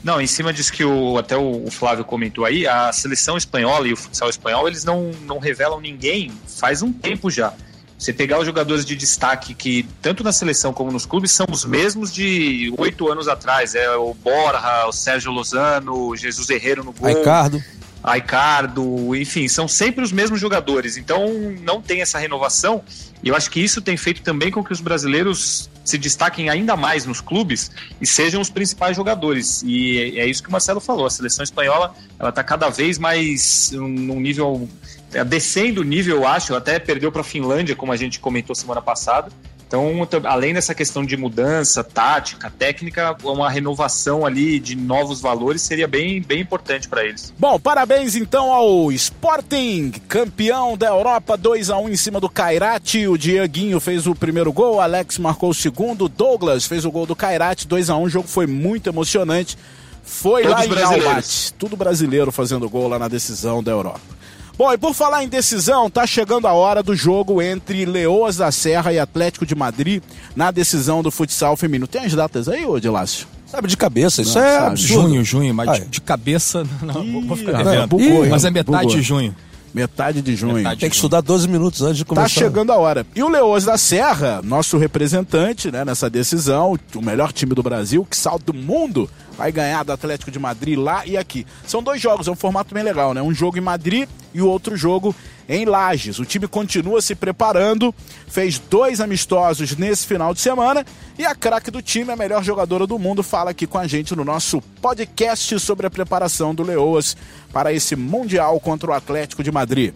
Não, em cima disso que o, até o, Flávio comentou aí, a seleção espanhola e o futsal espanhol, eles não, não revelam ninguém faz um tempo já. Você pegar os jogadores de destaque que, tanto na seleção como nos clubes, são os mesmos de oito anos atrás. É o Borja, o Sérgio Lozano, o Jesus Herrero no gol. Ricardo. Aicardo, enfim, são sempre os mesmos jogadores. Então não tem essa renovação. E eu acho que isso tem feito também com que os brasileiros se destaquem ainda mais nos clubes e sejam os principais jogadores. E é isso que o Marcelo falou. A seleção espanhola ela está cada vez mais num nível é, descendo o nível, eu acho, até perdeu para a Finlândia, como a gente comentou semana passada. Então, além dessa questão de mudança, tática, técnica, uma renovação ali de novos valores seria bem, bem importante para eles. Bom, parabéns então ao Sporting, campeão da Europa, 2 a 1 em cima do Cairate. O Dieguinho fez o primeiro gol, Alex marcou o segundo, Douglas fez o gol do Cairate, 2 a 1 O jogo foi muito emocionante. Foi Todos lá em Almaty, tudo brasileiro fazendo gol lá na decisão da Europa. Bom, e por falar em decisão, tá chegando a hora do jogo entre Leoas da Serra e Atlético de Madrid na decisão do futsal feminino. Tem as datas aí, ô Dilácio? Sabe, de cabeça, isso não, é sabe. Junho, junho, mas de, de, cabeça, [LAUGHS] não, Ih, vou ficar devendo. Bugou, mas é metade bugou. de junho. Metade de junho. Metade Tem que estudar 12 minutos antes de tá começar. Tá chegando a hora. E o Leoas da Serra, nosso representante né, nessa decisão, o melhor time do Brasil, que salta do mundo, vai ganhar do Atlético de Madrid lá e aqui. São dois jogos, é um formato bem legal, né? Um jogo em Madrid e o outro jogo em Lages. O time continua se preparando, fez dois amistosos nesse final de semana e a craque do time, a melhor jogadora do mundo, fala aqui com a gente no nosso podcast sobre a preparação do Leoas para esse Mundial contra o Atlético de Madrid.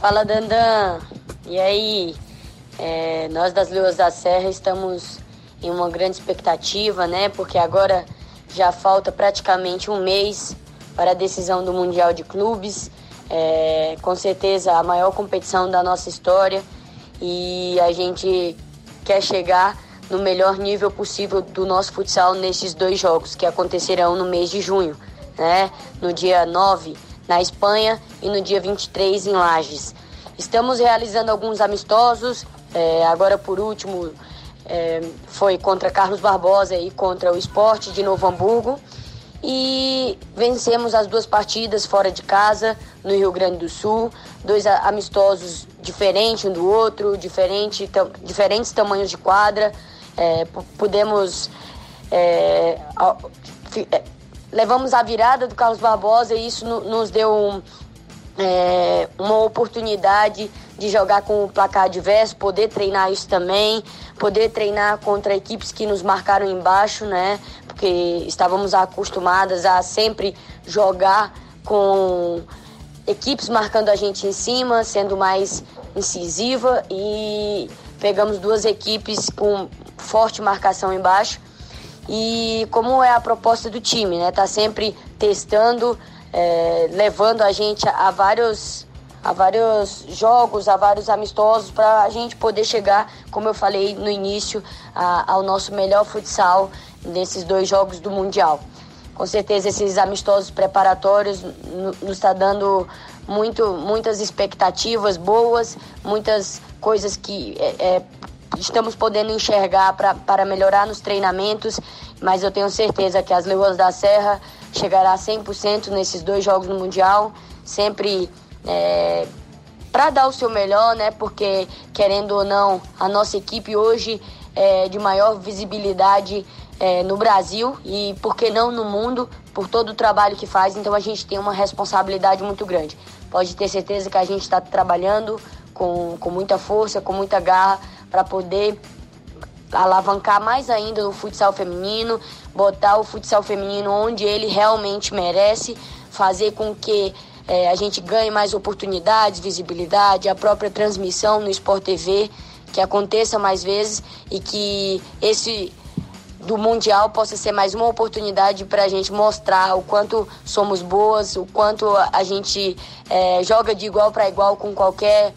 Fala, Dandan. E aí? É, nós das Leoas da Serra estamos em uma grande expectativa, né? Porque agora já falta praticamente um mês para a decisão do Mundial de Clubes é, com certeza a maior competição da nossa história e a gente quer chegar no melhor nível possível do nosso futsal nesses dois jogos que acontecerão no mês de junho, né? No dia 9 na Espanha e no dia 23 em Lages. Estamos realizando alguns amistosos, é, agora por último é, foi contra Carlos Barbosa e contra o Esporte de Novo Hamburgo. E vencemos as duas partidas fora de casa, no Rio Grande do Sul. Dois amistosos diferentes um do outro, diferente, tam, diferentes tamanhos de quadra. É, pudemos. É, é, levamos a virada do Carlos Barbosa e isso no, nos deu um, é, uma oportunidade de jogar com o placar adverso, poder treinar isso também, poder treinar contra equipes que nos marcaram embaixo, né? Porque estávamos acostumadas a sempre jogar com equipes marcando a gente em cima, sendo mais incisiva e pegamos duas equipes com forte marcação embaixo. E como é a proposta do time, né? Tá sempre testando, é, levando a gente a, vários a vários jogos, a vários amistosos, para a gente poder chegar, como eu falei no início, a, ao nosso melhor futsal nesses dois jogos do Mundial. Com certeza esses amistosos preparatórios nos está dando muito, muitas expectativas boas, muitas coisas que é, é, estamos podendo enxergar pra, para melhorar nos treinamentos, mas eu tenho certeza que as Leoas da Serra chegará a 100% nesses dois jogos no Mundial, sempre é, para dar o seu melhor, né? Porque querendo ou não, a nossa equipe hoje é de maior visibilidade é, no Brasil e por que não no mundo, por todo o trabalho que faz. Então a gente tem uma responsabilidade muito grande. Pode ter certeza que a gente está trabalhando com, com muita força, com muita garra para poder alavancar mais ainda o futsal feminino, botar o futsal feminino onde ele realmente merece, fazer com que é, a gente ganhe mais oportunidades, visibilidade, a própria transmissão no Sport TV, que aconteça mais vezes e que esse do Mundial possa ser mais uma oportunidade para a gente mostrar o quanto somos boas, o quanto a gente é, joga de igual para igual com qualquer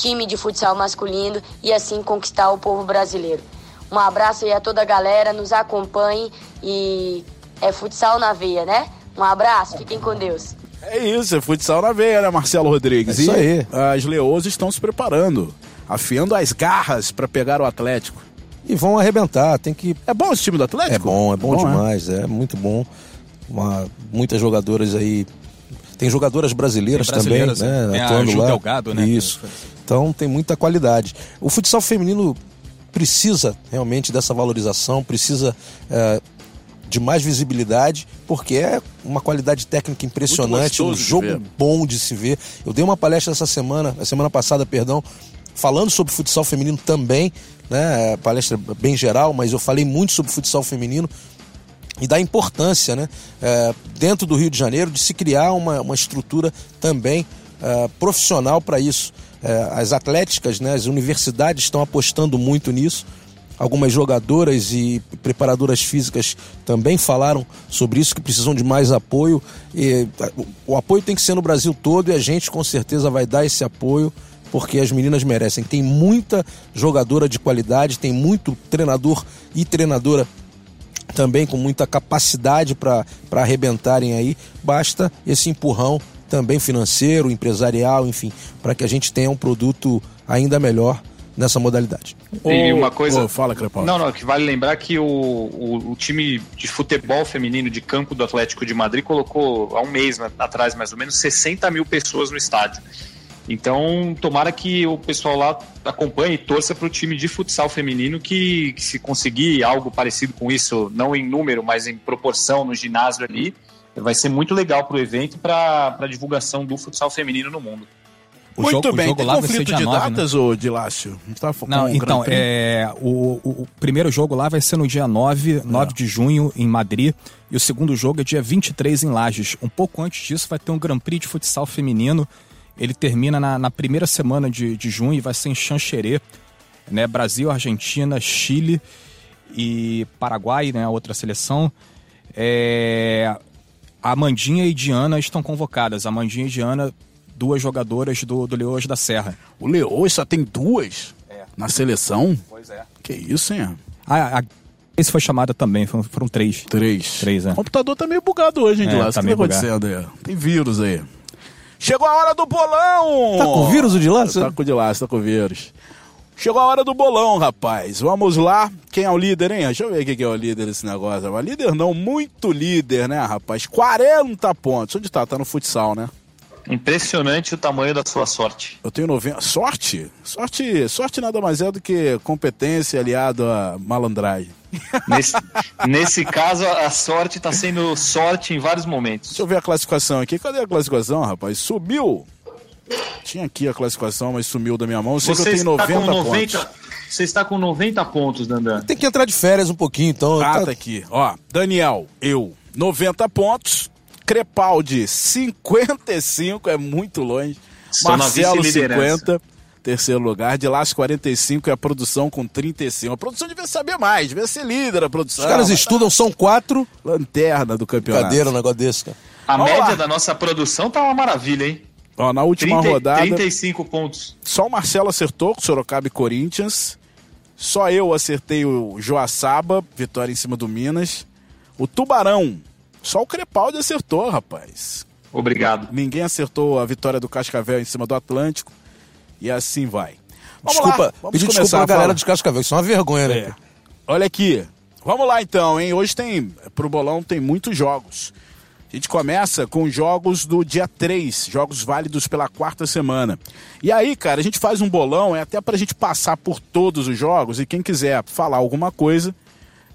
time de futsal masculino e assim conquistar o povo brasileiro. Um abraço aí a toda a galera, nos acompanhe e é futsal na veia, né? Um abraço, fiquem com Deus. É isso, é futsal na veia, né, Marcelo Rodrigues? É isso aí. as Leões estão se preparando, afiando as garras para pegar o Atlético. E vão arrebentar, tem que... É bom esse time do Atlético? É bom, é bom, bom demais, é? é? muito bom. Uma, muitas jogadoras aí... Tem jogadoras brasileiras, tem brasileiras também, né? Atuando lá. Delgado, né? Isso. Então tem muita qualidade. O futsal feminino precisa realmente dessa valorização, precisa é, de mais visibilidade, porque é uma qualidade técnica impressionante, um jogo de bom de se ver. Eu dei uma palestra essa semana, a semana passada, perdão, falando sobre futsal feminino também, né? Palestra bem geral, mas eu falei muito sobre futsal feminino e da importância, né? É, dentro do Rio de Janeiro, de se criar uma, uma estrutura também é, profissional para isso. É, as atléticas, né? As universidades estão apostando muito nisso algumas jogadoras e preparadoras físicas também falaram sobre isso, que precisam de mais apoio. E, o apoio tem que ser no Brasil todo e a gente com certeza vai dar esse apoio porque as meninas merecem. Tem muita jogadora de qualidade, tem muito treinador e treinadora também com muita capacidade para arrebentarem aí. Basta esse empurrão também financeiro, empresarial, enfim, para que a gente tenha um produto ainda melhor nessa modalidade. E uma coisa. Oh, fala, Crepaldi. Não, não, que vale lembrar que o, o, o, time de futebol feminino de campo do Atlético de Madrid colocou há um mês atrás, mais ou menos, 60 mil pessoas no estádio. Então, tomara que o pessoal lá acompanhe e torça para o time de futsal feminino que, que, se conseguir algo parecido com isso, não em número, mas em proporção no ginásio ali, vai ser muito legal para o evento e para a divulgação do futsal feminino no mundo. O Muito jogo, bem, o jogo tem lá conflito de 9, né? datas, né? ou de Lácio? Tá Não, então, é, o, o, primeiro jogo lá vai ser no dia 9, 9 é. de junho, em Madrid, e o segundo jogo é dia 23 em Lages. Um pouco antes disso vai ter um Grand Prix de futsal feminino, ele termina na, na primeira semana de, de junho e vai ser em Xanxerê, né? Brasil, Argentina, Chile e Paraguai, né? A outra seleção. É... A Mandinha e Diana estão convocadas. A Mandinha e Diana duas jogadoras do, do Leões da Serra. O Leões só tem duas é. na seleção? Pois é. Que isso, hein? Ah, a, esse foi chamada também, foram, foram três. Três. Três, é. O computador tá meio bugado hoje, hein, de é, lá. Tá o que tá acontecendo aí? Tem vírus aí. Chegou a hora do bolão! Tá com vírus o de lá? Tá com o de lá, tá com vírus. Chegou a hora do bolão, rapaz. Vamos lá. Quem é o líder, hein? Deixa eu ver quem é o líder desse negócio. Mas líder não, muito líder, né, rapaz? 40 pontos. Onde tá? Tá no futsal, né? Impressionante o tamanho da sua sorte. Eu tenho 90. Sorte? Sorte, sorte nada mais é do que competência aliado a malandragem. [LAUGHS] Nesse, nesse caso, a sorte está sendo sorte em vários momentos. Deixa eu ver a classificação aqui. Cadê a classificação, rapaz? Subiu tinha aqui a classificação, mas sumiu da minha mão. Eu sei Você que eu tenho 90, 90 pontos. Você está com 90 pontos, Dandan. Tem que entrar de férias um pouquinho, então. Ah, tá... tá aqui. Ó, Daniel, eu, 90 pontos. Crepaldi, 55, é muito longe. Estou Marcelo, 50. Terceiro lugar, de lá 45 é a produção com 35. A produção devia saber mais, devia ser líder a produção. Os caras estudam, são quatro. Lanterna do campeonato. Cadeira, um negócio desse, cara. A Vamos média lá. da nossa produção tá uma maravilha, hein? Ó, na última 30, rodada. 35 pontos. Só o Marcelo acertou com Sorocaba e Corinthians. Só eu acertei o Joaçaba, vitória em cima do Minas. O Tubarão. Só o Crepaldi acertou, rapaz. Obrigado. Ninguém acertou a vitória do Cascavel em cima do Atlântico. E assim vai. Vamos desculpa, lá, vamos desculpa pra galera de Cascavel, isso é uma vergonha, né? É. Olha aqui. Vamos lá então, hein? Hoje tem, pro bolão tem muitos jogos. A gente começa com jogos do dia 3, jogos válidos pela quarta semana. E aí, cara, a gente faz um bolão, é até para a gente passar por todos os jogos e quem quiser falar alguma coisa,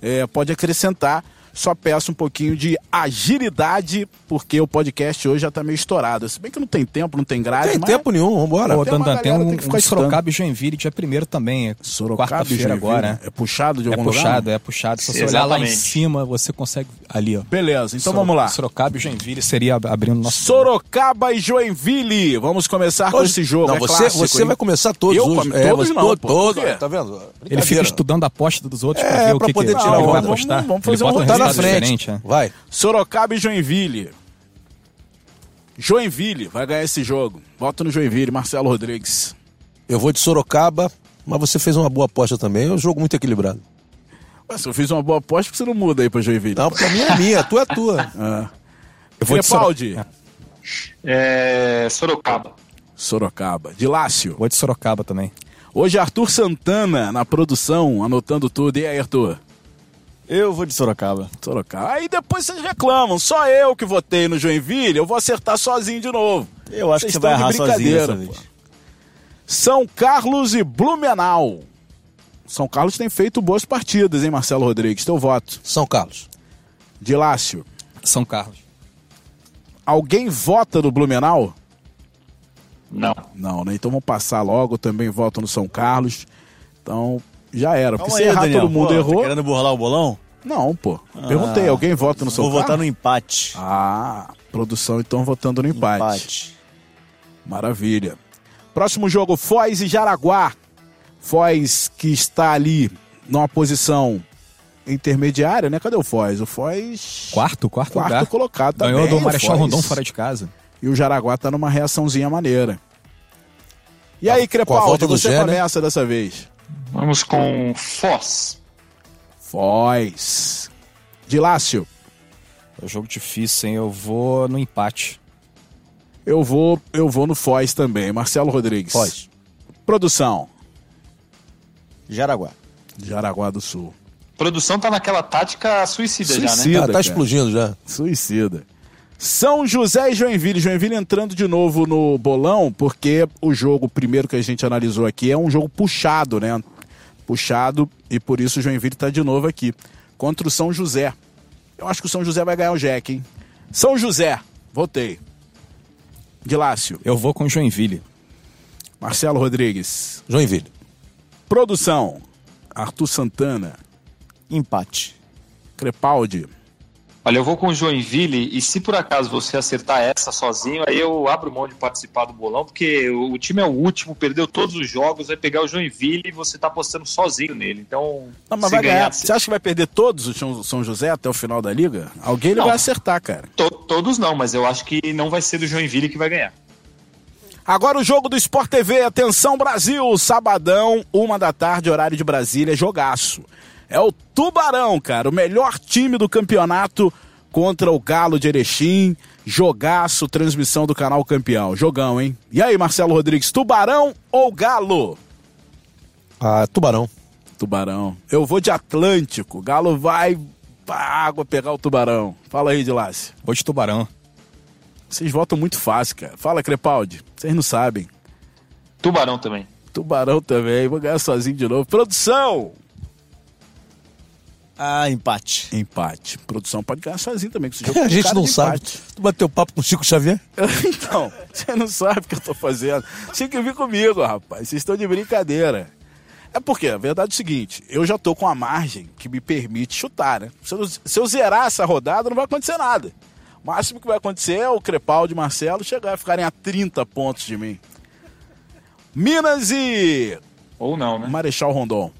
é, pode acrescentar só peço um pouquinho de agilidade, porque o podcast hoje já tá meio estourado. Se bem que não tem tempo, não tem grade. Não tem tempo nenhum, vambora. Ô, Dandan, tem um, tem um Sorocaba e Joinville dia primeiro também. É quarta-feira agora. Né? É puxado de algum é puxado, lugar? É puxado, Se você olhar lá em cima, você consegue ali, ó. Beleza, então vamos lá. Sorocaba e Joinville seria abrindo nosso... Sorocaba e Joinville. Vamos começar hoje, com esse jogo. Não, é você, clássico, você vai começar todos Eu, hoje. É, todos não, todos. Tá vendo? Ele fica estudando a aposta dos outros é, pra ver o que, poder que tirar ele vai apostar. Vamos fazer um na frente. É. Vai. Sorocaba e Joinville. Joinville vai ganhar esse jogo. Bota no Joinville, Marcelo Rodrigues. Eu vou de Sorocaba, mas você fez uma boa aposta também. É um jogo muito equilibrado. Mas se eu fiz uma boa aposta, por que você não muda aí pra Joinville? Não, pra mim é minha, a tua é tua. [LAUGHS] Ah. Eu vou Crepaldi. de Sorocaba. É... Sorocaba. Sorocaba. De Lácio. Vou de Sorocaba também. Hoje Arthur Santana na produção, anotando tudo. E aí, Arthur? Eu vou de Sorocaba. Sorocaba. Aí depois vocês reclamam. Só eu que votei no Joinville, eu vou acertar sozinho de novo. Eu acho vocês que você vai errar sozinho dessa vez. São Carlos e Blumenau. São Carlos tem feito boas partidas, hein, Marcelo Rodrigues? Teu voto. São Carlos. De Lácio. São Carlos. Alguém vota no Blumenau? Não. Não, né? Então vamos passar logo. Também voto no São Carlos. Então, já era. Porque Calma se aí, errar, Daniel. todo mundo Pô, errou. Tá querendo burlar o bolão? Não, pô. Ah, Perguntei, alguém vota no São Vou votar no empate. Ah, produção então votando no empate. Empate. Maravilha. Próximo jogo, Foz e Jaraguá. Foz que está ali numa posição intermediária, né? Cadê o Foz? O Foz. Quarto, quarto, quarto lugar. colocado. Ganhou também, do Marechal Rondon fora de casa. E o Jaraguá tá numa reaçãozinha maneira. E aí, Crepaldi, você Gé, começa né? dessa vez? Vamos com Foz. Foz. De Lácio. É um jogo difícil, hein? Eu vou no empate. Eu vou, eu vou no Foz também. Marcelo Rodrigues. Foz. Produção. Jaraguá. Jaraguá do Sul. Produção tá naquela tática suicida, suicida já, né? Ela tá explodindo já. Suicida. São José e Joinville. Joinville entrando de novo no bolão, porque o jogo primeiro que a gente analisou aqui é um jogo puxado, né? Puxado, e por isso o Joinville está de novo aqui. Contra o São José. Eu acho que o São José vai ganhar o Jack, hein? São José, votei. De Lácio. Eu vou com Joinville. Marcelo Rodrigues. Joinville. Produção. Arthur Santana. Empate. Crepaldi. Olha, eu vou com o Joinville e se por acaso você acertar essa sozinho, aí eu abro mão de participar do bolão, porque o time é o último, perdeu todos os jogos, vai pegar o Joinville e você tá apostando sozinho nele. Então, não, mas vai ganhar. ganhar. Você acha que vai perder todos o São José até o final da liga? Alguém ele vai acertar, cara. To todos não, mas eu acho que não vai ser do Joinville que vai ganhar. Agora o jogo do Sport TV, atenção Brasil, sabadão, uma da tarde, horário de Brasília, jogaço é o Tubarão, cara, o melhor time do campeonato contra o Galo de Erechim. Jogaço, transmissão do canal Campeão. Jogão, hein? E aí, Marcelo Rodrigues, Tubarão ou Galo? Ah, Tubarão. Tubarão. Eu vou de Atlântico. Galo vai pra água pegar o Tubarão. Fala aí, Dilácio. Vou de Tubarão. Vocês votam muito fácil, cara. Fala, Crepaldi. Vocês não sabem. Tubarão também. Tubarão também. Vou ganhar sozinho de novo. Produção! Ah, empate. Empate. Produção pode ganhar sozinho também. [LAUGHS] Com esse jogo A gente não sabe. empate. Tu bateu papo com o Chico Xavier? [LAUGHS] então, você não sabe o que eu tô fazendo. Tinha que vir comigo, rapaz. Vocês estão de brincadeira. É porque, a verdade é o seguinte, eu já tô com a margem que me permite chutar, né? Se eu, se eu zerar essa rodada, não vai acontecer nada. O máximo que vai acontecer é o Crepaldi e Marcelo chegar a ficarem a 30 pontos de mim. Minas e Ou não, né? Marechal Rondon.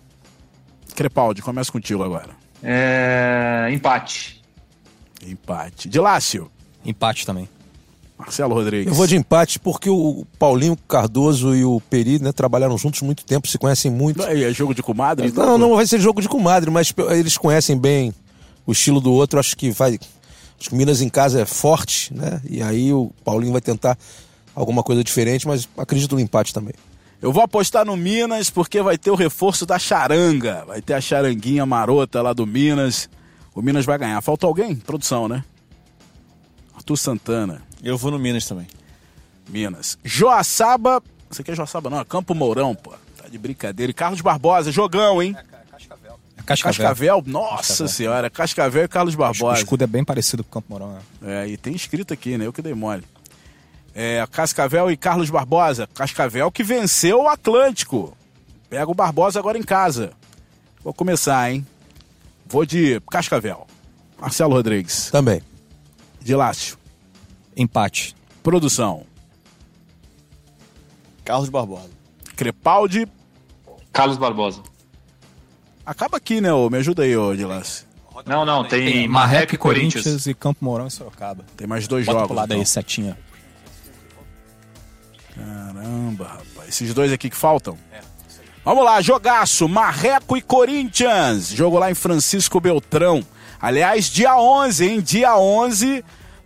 Crepaldi, começa contigo agora. É... Empate. Empate. De Lácio. Empate também. Marcelo Rodrigues. Eu vou de empate porque o Paulinho Cardoso e o Peri né, trabalharam juntos muito tempo, se conhecem muito. Não, e é jogo de comadre? então? Não, não vai ser jogo de comadre, mas eles conhecem bem o estilo do outro. Acho que vai. Acho que Minas em casa é forte, né? E aí o Paulinho vai tentar alguma coisa diferente, mas acredito no empate também. Eu vou apostar no Minas porque vai ter o reforço da charanga. Vai ter a charanguinha marota lá do Minas. O Minas vai ganhar. Falta alguém? Produção, né? Arthur Santana, Eu vou no Minas também. Minas. Joaçaba. Você quer Joaçaba não? É Campo Mourão, pô. Tá de brincadeira. E Carlos Barbosa, jogão, hein? É Cascavel. Cascavel, nossa Cascavel. senhora. Cascavel e Carlos O Barbosa. escudo é bem parecido com o Campo Mourão. né? É, e tem escrito aqui, né? Eu que dei mole. É, Cascavel e Carlos Barbosa. Cascavel que venceu o Atlântico. Pega o Barbosa agora em casa. Vou começar, hein? Vou de Cascavel. Marcelo Rodrigues. Também. De Lácio. Empate. Produção. Carlos Barbosa. Crepaldi. Carlos Barbosa. Acaba aqui, né? ô? Me ajuda aí, ô, de Lácio. Não, não, tem, Tem Marreco e Corinthians. e Campo Mourão e Sorocaba. Tem mais dois Bota jogos. pro lado então. aí, setinha. Caramba, rapaz. Esses dois aqui que faltam? Vamos lá, jogaço. Marreco e Corinthians. Jogo lá em Francisco Beltrão. Aliás, dia 11, hein? Dia 11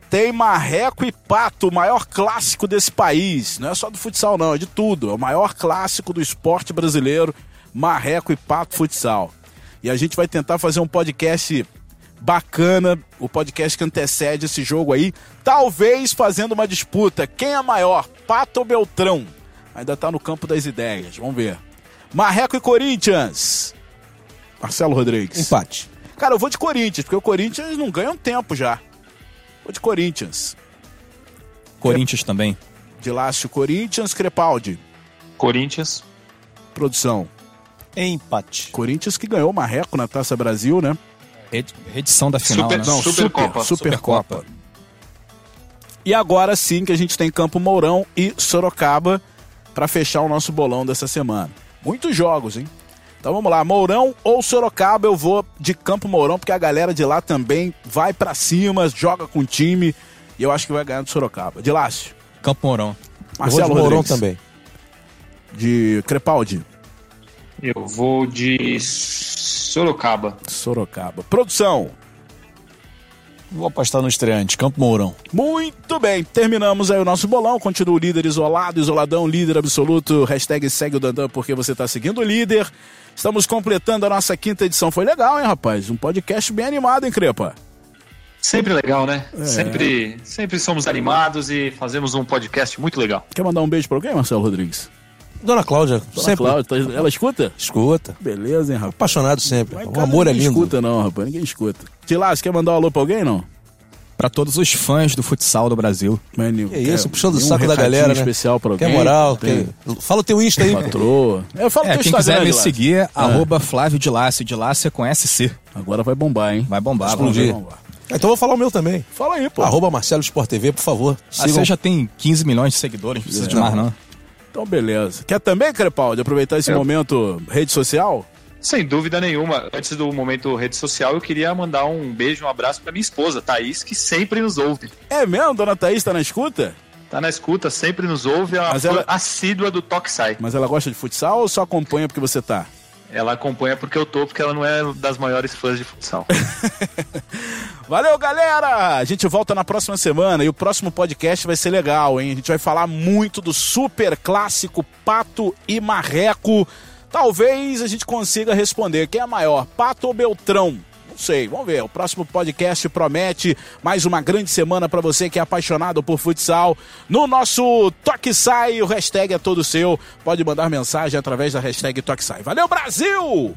tem Marreco e Pato, o maior clássico desse país. Não é só do futsal, não, é de tudo. É o maior clássico do esporte brasileiro. Marreco e Pato Futsal. E a gente vai tentar fazer um podcast bacana, o podcast que antecede esse jogo aí, talvez fazendo uma disputa. Quem é maior, Pato ou Beltrão? Ainda tá no campo das ideias, vamos ver. Marreco e Corinthians. Marcelo Rodrigues. Empate. Cara, eu vou de Corinthians, porque o Corinthians não ganha um tempo já. Vou de Corinthians. Corinthians também. De Lácio Corinthians, Crepaldi. Corinthians. Produção. Empate. Corinthians que ganhou o Marreco na Taça Brasil, né? Red- Redição da final, Super- né? Não, Supercopa. Super, Supercopa. E agora sim que a gente tem Campo Mourão e Sorocaba para fechar o nosso bolão dessa semana. Muitos jogos, hein? Então vamos lá, Mourão ou Sorocaba, eu vou de Campo Mourão, porque a galera de lá também vai para cima, joga com o time, e eu acho que vai ganhar do Sorocaba. De Lácio, Campo Mourão. Eu vou Marcelo de Mourão Rodrigues. também. De Crepaldi, Eu vou de Sorocaba. Sorocaba. Produção, Vou apostar no estreante, Campo Mourão. Muito bem, terminamos aí o nosso bolão. Continua o líder isolado, isoladão, líder absoluto. Hashtag segue o Dandan porque você tá seguindo o líder. Estamos completando a nossa quinta edição. Foi legal, hein, rapaz? Um podcast bem animado, hein, Crepa? Sempre legal, né? É. Sempre, sempre somos animados e fazemos um podcast muito legal. Quer mandar um beijo pra alguém, Marcelo Rodrigues? Dona Cláudia, Dona sempre Cláudia, tá- ela escuta? escuta. Beleza, hein, rapaz? Apaixonado sempre. Em O casa amor é ninguém lindo. escuta, não, rapaz. Ninguém escuta. Você quer mandar um alô pra alguém, não? Pra todos os fãs do futsal do Brasil. Mas, nenhum- Que isso, quer puxando o saco da recadinho galera, né? especial pra alguém? Quer moral? Tem Quer... Fala o teu Insta aí. Patroa. Eu falo É, teu quem Instagram, quiser me seguir, é arroba Flávio de Lácio. De Lácio é com SC. Agora vai bombar, hein? Vai bombar, Vai explodir. ver. bombar. Então eu vou falar o meu também. Fala aí, pô. Arroba Marcelo Sport TV, por favor. Ah, você já tem 15 milhões de seguidores, não precisa de mais não. Então, beleza. Quer também, Crepaldi, aproveitar esse Eu- momento rede social? Sem dúvida nenhuma. Antes do momento rede social, eu queria mandar um beijo, um abraço pra minha esposa, Thaís, que sempre nos ouve. É mesmo? Dona Thaís tá na escuta? Tá na escuta, sempre nos ouve, é uma Mas ela- assídua do Toque Sai. Mas ela gosta de futsal ou só acompanha porque você tá? Ela acompanha porque eu tô, porque ela não é das maiores fãs de futsal. [LAUGHS] Valeu, galera! A gente volta na próxima semana e o próximo podcast vai ser legal, hein? A gente vai falar muito do super clássico Pato e Marreco. talvez a gente consiga responder quem é maior, Pato ou Beltrão? Sei, vamos ver. O próximo podcast promete mais uma grande semana para você que é apaixonado por futsal. No nosso Toque Sai, o hashtag é todo seu. Pode mandar mensagem através da hashtag Toque Sai. Valeu, Brasil!